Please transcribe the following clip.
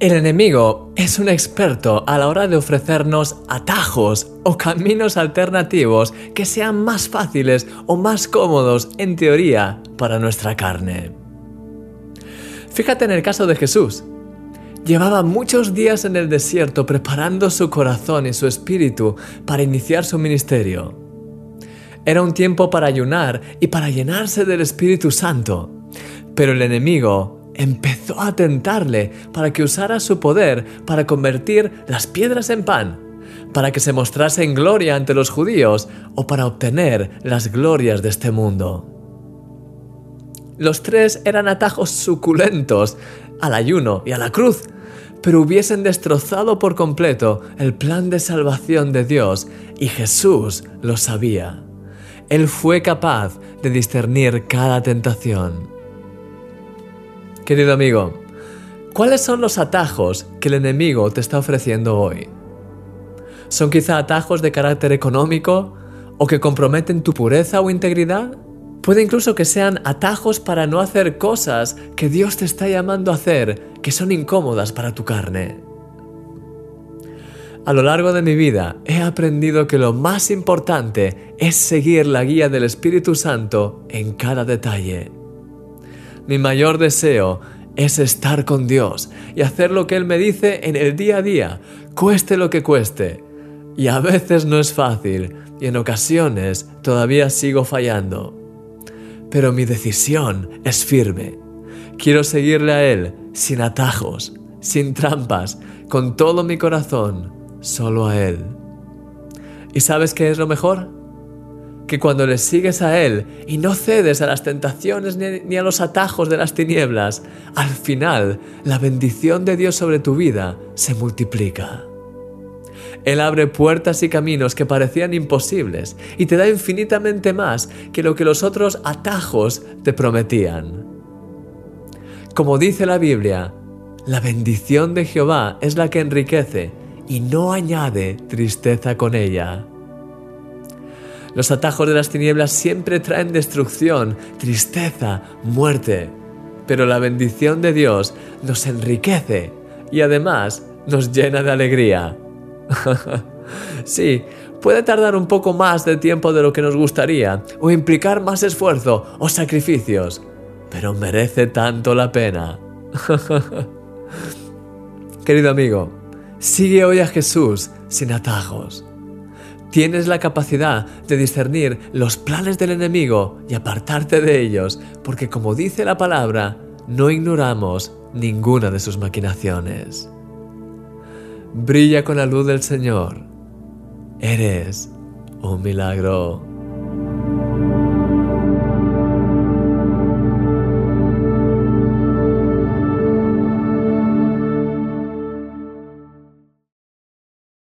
El enemigo es un experto a la hora de ofrecernos atajos o caminos alternativos que sean más fáciles o más cómodos en teoría para nuestra carne. Fíjate en el caso de Jesús. Llevaba muchos días en el desierto preparando su corazón y su espíritu para iniciar su ministerio. Era un tiempo para ayunar y para llenarse del Espíritu Santo. Pero el enemigo empezó a tentarle para que usara su poder para convertir las piedras en pan, para que se mostrase en gloria ante los judíos o para obtener las glorias de este mundo. Los tres eran atajos suculentos al ayuno y a la cruz, pero hubiesen destrozado por completo el plan de salvación de Dios y Jesús lo sabía. Él fue capaz de discernir cada tentación. Querido amigo, ¿cuáles son los atajos que el enemigo te está ofreciendo hoy? ¿Son quizá atajos de carácter económico o que comprometen tu pureza o integridad? Puede incluso que sean atajos para no hacer cosas que Dios te está llamando a hacer que son incómodas para tu carne. A lo largo de mi vida he aprendido que lo más importante es seguir la guía del Espíritu Santo en cada detalle. Mi mayor deseo es estar con Dios y hacer lo que Él me dice en el día a día, cueste lo que cueste. Y a veces no es fácil y en ocasiones todavía sigo fallando. Pero mi decisión es firme. Quiero seguirle a Él sin atajos, sin trampas, con todo mi corazón, solo a Él. ¿Y sabes qué es lo mejor? Que cuando le sigues a Él y no cedes a las tentaciones ni a los atajos de las tinieblas, al final la bendición de Dios sobre tu vida se multiplica. Él abre puertas y caminos que parecían imposibles y te da infinitamente más que lo que los otros atajos te prometían. Como dice la Biblia, la bendición de Jehová es la que enriquece y no añade tristeza con ella. Los atajos de las tinieblas siempre traen destrucción, tristeza, muerte. Pero la bendición de Dios nos enriquece y además nos llena de alegría. sí, puede tardar un poco más de tiempo de lo que nos gustaría, o implicar más esfuerzo o sacrificios, pero merece tanto la pena. Querido amigo, sigue hoy a Jesús sin atajos. Tienes la capacidad de discernir los planes del enemigo y apartarte de ellos, porque como dice la palabra, no ignoramos ninguna de sus maquinaciones. Brilla con la luz del Señor. Eres un milagro.